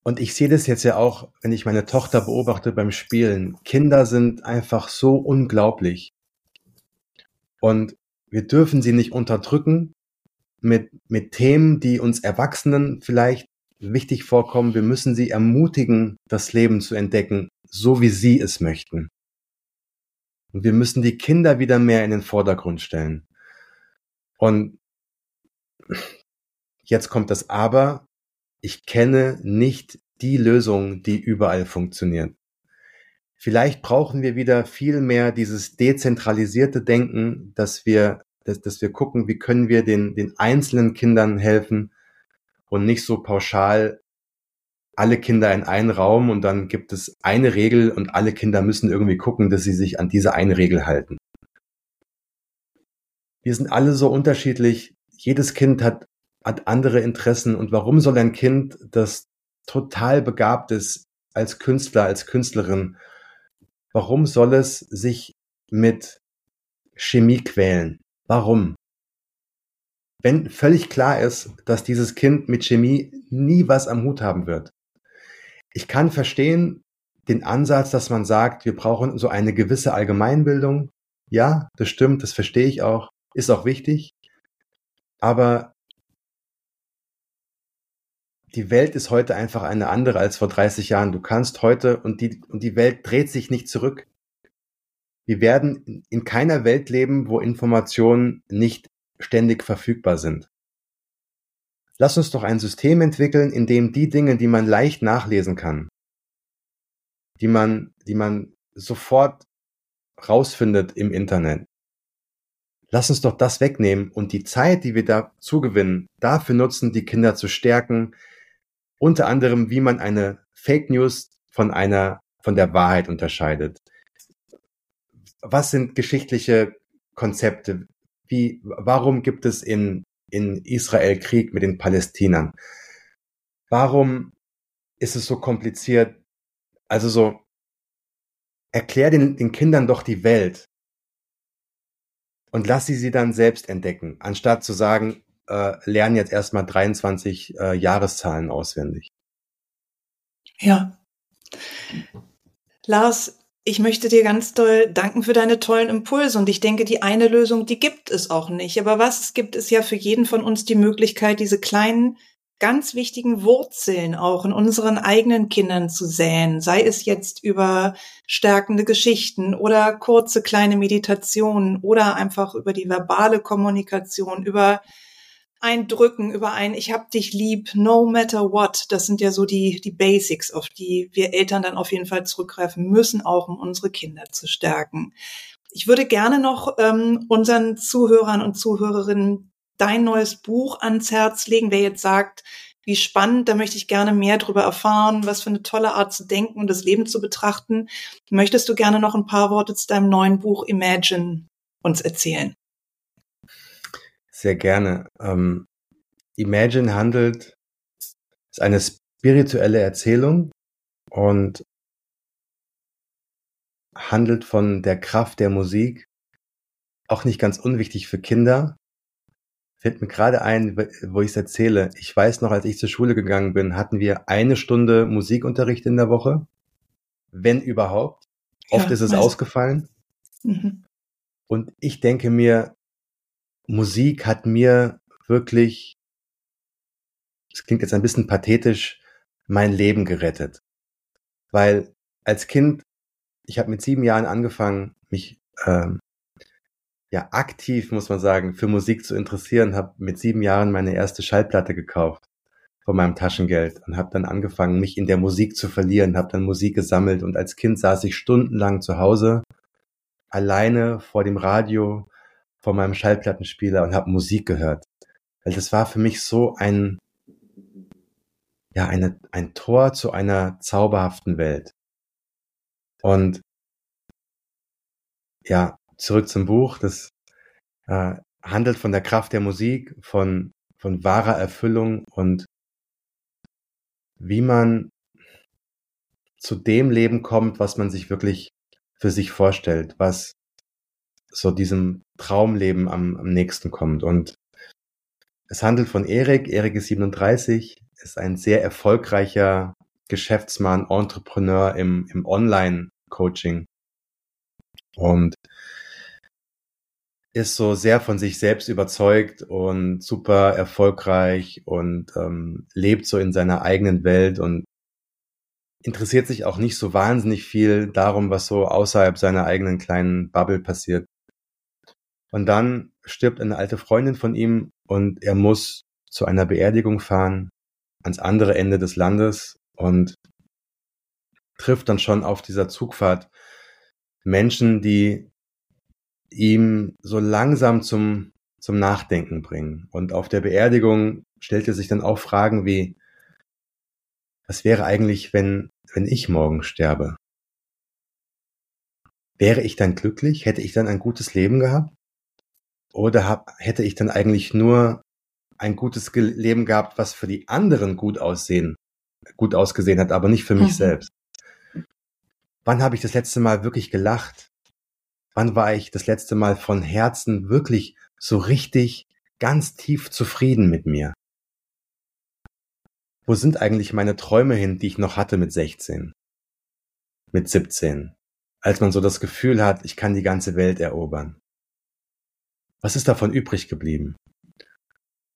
und ich sehe das jetzt ja auch, wenn ich meine Tochter beobachte beim Spielen. Kinder sind einfach so unglaublich. Und wir dürfen sie nicht unterdrücken mit, mit Themen, die uns Erwachsenen vielleicht wichtig vorkommen. Wir müssen sie ermutigen, das Leben zu entdecken, so wie sie es möchten. Und wir müssen die Kinder wieder mehr in den Vordergrund stellen. Und jetzt kommt das Aber. Ich kenne nicht die Lösung, die überall funktioniert. Vielleicht brauchen wir wieder viel mehr dieses dezentralisierte Denken, dass wir, dass, dass wir gucken, wie können wir den, den einzelnen Kindern helfen und nicht so pauschal alle Kinder in einen Raum und dann gibt es eine Regel und alle Kinder müssen irgendwie gucken, dass sie sich an diese eine Regel halten. Wir sind alle so unterschiedlich. Jedes Kind hat, hat andere Interessen und warum soll ein Kind, das total begabt ist als Künstler, als Künstlerin Warum soll es sich mit Chemie quälen? Warum? Wenn völlig klar ist, dass dieses Kind mit Chemie nie was am Hut haben wird. Ich kann verstehen den Ansatz, dass man sagt, wir brauchen so eine gewisse Allgemeinbildung. Ja, das stimmt, das verstehe ich auch, ist auch wichtig. Aber die Welt ist heute einfach eine andere als vor 30 Jahren. Du kannst heute und die, und die Welt dreht sich nicht zurück. Wir werden in keiner Welt leben, wo Informationen nicht ständig verfügbar sind. Lass uns doch ein System entwickeln, in dem die Dinge, die man leicht nachlesen kann, die man, die man sofort rausfindet im Internet, lass uns doch das wegnehmen und die Zeit, die wir da zugewinnen, dafür nutzen, die Kinder zu stärken, unter anderem, wie man eine Fake News von einer, von der Wahrheit unterscheidet. Was sind geschichtliche Konzepte? Wie, warum gibt es in, in Israel Krieg mit den Palästinern? Warum ist es so kompliziert? Also so, erklär den, den Kindern doch die Welt und lass sie sie dann selbst entdecken, anstatt zu sagen, äh, lernen jetzt erstmal 23 äh, Jahreszahlen auswendig. Ja. Lars, ich möchte dir ganz doll danken für deine tollen Impulse und ich denke, die eine Lösung, die gibt es auch nicht. Aber was es gibt, ist ja für jeden von uns die Möglichkeit, diese kleinen, ganz wichtigen Wurzeln auch in unseren eigenen Kindern zu säen. Sei es jetzt über stärkende Geschichten oder kurze kleine Meditationen oder einfach über die verbale Kommunikation, über ein Drücken, über ein Ich hab dich lieb, no matter what. Das sind ja so die, die Basics, auf die wir Eltern dann auf jeden Fall zurückgreifen müssen, auch um unsere Kinder zu stärken. Ich würde gerne noch ähm, unseren Zuhörern und Zuhörerinnen dein neues Buch ans Herz legen. Wer jetzt sagt, wie spannend, da möchte ich gerne mehr darüber erfahren, was für eine tolle Art zu denken und das Leben zu betrachten. Möchtest du gerne noch ein paar Worte zu deinem neuen Buch Imagine uns erzählen? Sehr gerne. Ähm, Imagine handelt, ist eine spirituelle Erzählung und handelt von der Kraft der Musik. Auch nicht ganz unwichtig für Kinder. Fällt mir gerade ein, wo ich es erzähle. Ich weiß noch, als ich zur Schule gegangen bin, hatten wir eine Stunde Musikunterricht in der Woche. Wenn überhaupt. Oft ja, ist es ausgefallen. Mhm. Und ich denke mir, Musik hat mir wirklich, es klingt jetzt ein bisschen pathetisch, mein Leben gerettet. Weil als Kind, ich habe mit sieben Jahren angefangen, mich ähm, ja aktiv, muss man sagen, für Musik zu interessieren, habe mit sieben Jahren meine erste Schallplatte gekauft von meinem Taschengeld und habe dann angefangen, mich in der Musik zu verlieren, habe dann Musik gesammelt und als Kind saß ich stundenlang zu Hause alleine vor dem Radio vor meinem Schallplattenspieler und habe Musik gehört. Weil das war für mich so ein, ja, eine, ein Tor zu einer zauberhaften Welt. Und ja, zurück zum Buch. Das äh, handelt von der Kraft der Musik, von, von wahrer Erfüllung und wie man zu dem Leben kommt, was man sich wirklich für sich vorstellt, was so diesem Traumleben am, am nächsten kommt. Und es handelt von Erik. Erik ist 37, ist ein sehr erfolgreicher Geschäftsmann, Entrepreneur im, im Online-Coaching und ist so sehr von sich selbst überzeugt und super erfolgreich und ähm, lebt so in seiner eigenen Welt und interessiert sich auch nicht so wahnsinnig viel darum, was so außerhalb seiner eigenen kleinen Bubble passiert. Und dann stirbt eine alte Freundin von ihm und er muss zu einer Beerdigung fahren ans andere Ende des Landes und trifft dann schon auf dieser Zugfahrt Menschen, die ihm so langsam zum, zum Nachdenken bringen. Und auf der Beerdigung stellt er sich dann auch Fragen wie, was wäre eigentlich, wenn, wenn ich morgen sterbe? Wäre ich dann glücklich? Hätte ich dann ein gutes Leben gehabt? Oder hab, hätte ich dann eigentlich nur ein gutes Leben gehabt, was für die anderen gut aussehen, gut ausgesehen hat, aber nicht für mich mhm. selbst? Wann habe ich das letzte Mal wirklich gelacht? Wann war ich das letzte Mal von Herzen wirklich so richtig ganz tief zufrieden mit mir? Wo sind eigentlich meine Träume hin, die ich noch hatte mit 16? Mit 17? Als man so das Gefühl hat, ich kann die ganze Welt erobern. Was ist davon übrig geblieben?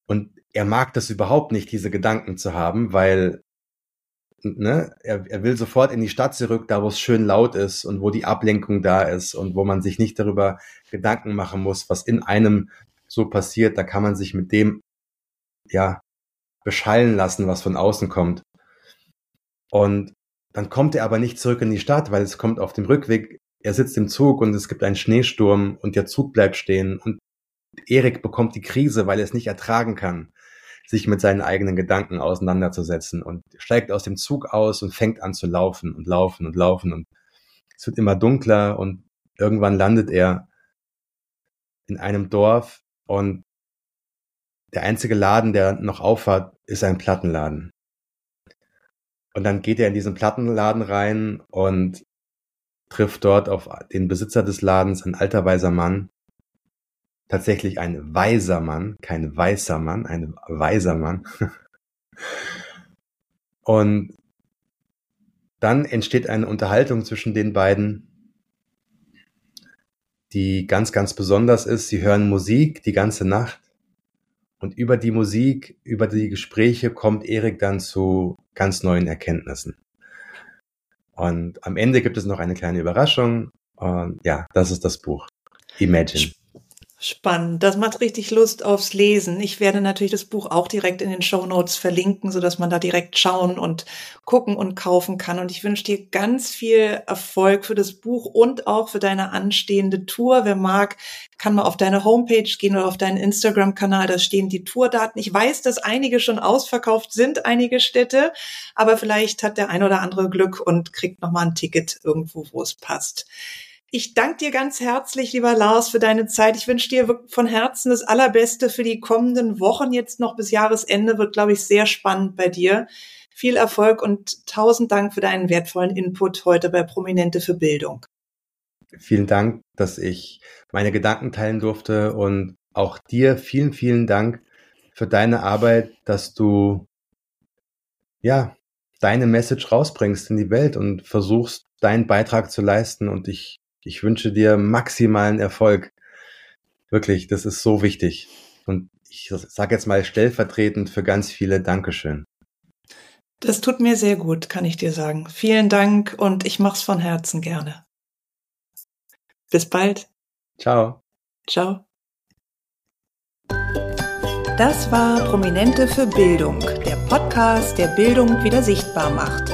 Und er mag das überhaupt nicht, diese Gedanken zu haben, weil ne, er, er will sofort in die Stadt zurück, da wo es schön laut ist und wo die Ablenkung da ist und wo man sich nicht darüber Gedanken machen muss, was in einem so passiert. Da kann man sich mit dem, ja, beschallen lassen, was von außen kommt. Und dann kommt er aber nicht zurück in die Stadt, weil es kommt auf dem Rückweg, er sitzt im Zug und es gibt einen Schneesturm und der Zug bleibt stehen und Erik bekommt die Krise, weil er es nicht ertragen kann sich mit seinen eigenen Gedanken auseinanderzusetzen und steigt aus dem Zug aus und fängt an zu laufen und laufen und laufen und es wird immer dunkler und irgendwann landet er in einem Dorf und der einzige Laden, der noch aufhat, ist ein Plattenladen. Und dann geht er in diesen Plattenladen rein und trifft dort auf den Besitzer des Ladens, ein alter weiser Mann, tatsächlich ein weiser Mann, kein weißer Mann, ein weiser Mann. Und dann entsteht eine Unterhaltung zwischen den beiden, die ganz, ganz besonders ist. Sie hören Musik die ganze Nacht und über die Musik, über die Gespräche kommt Erik dann zu ganz neuen Erkenntnissen. Und am Ende gibt es noch eine kleine Überraschung. Und ja, das ist das Buch. Imagine. Spannend. Das macht richtig Lust aufs Lesen. Ich werde natürlich das Buch auch direkt in den Show Notes verlinken, so dass man da direkt schauen und gucken und kaufen kann. Und ich wünsche dir ganz viel Erfolg für das Buch und auch für deine anstehende Tour. Wer mag, kann mal auf deine Homepage gehen oder auf deinen Instagram-Kanal. Da stehen die Tourdaten. Ich weiß, dass einige schon ausverkauft sind, einige Städte. Aber vielleicht hat der ein oder andere Glück und kriegt nochmal ein Ticket irgendwo, wo es passt. Ich danke dir ganz herzlich, lieber Lars, für deine Zeit. Ich wünsche dir von Herzen das Allerbeste für die kommenden Wochen. Jetzt noch bis Jahresende wird, glaube ich, sehr spannend bei dir. Viel Erfolg und tausend Dank für deinen wertvollen Input heute bei Prominente für Bildung. Vielen Dank, dass ich meine Gedanken teilen durfte und auch dir vielen, vielen Dank für deine Arbeit, dass du ja deine Message rausbringst in die Welt und versuchst, deinen Beitrag zu leisten. Und ich ich wünsche dir maximalen Erfolg. Wirklich, das ist so wichtig. Und ich sage jetzt mal stellvertretend für ganz viele Dankeschön. Das tut mir sehr gut, kann ich dir sagen. Vielen Dank und ich mach's von Herzen gerne. Bis bald. Ciao. Ciao. Das war Prominente für Bildung, der Podcast, der Bildung wieder sichtbar macht.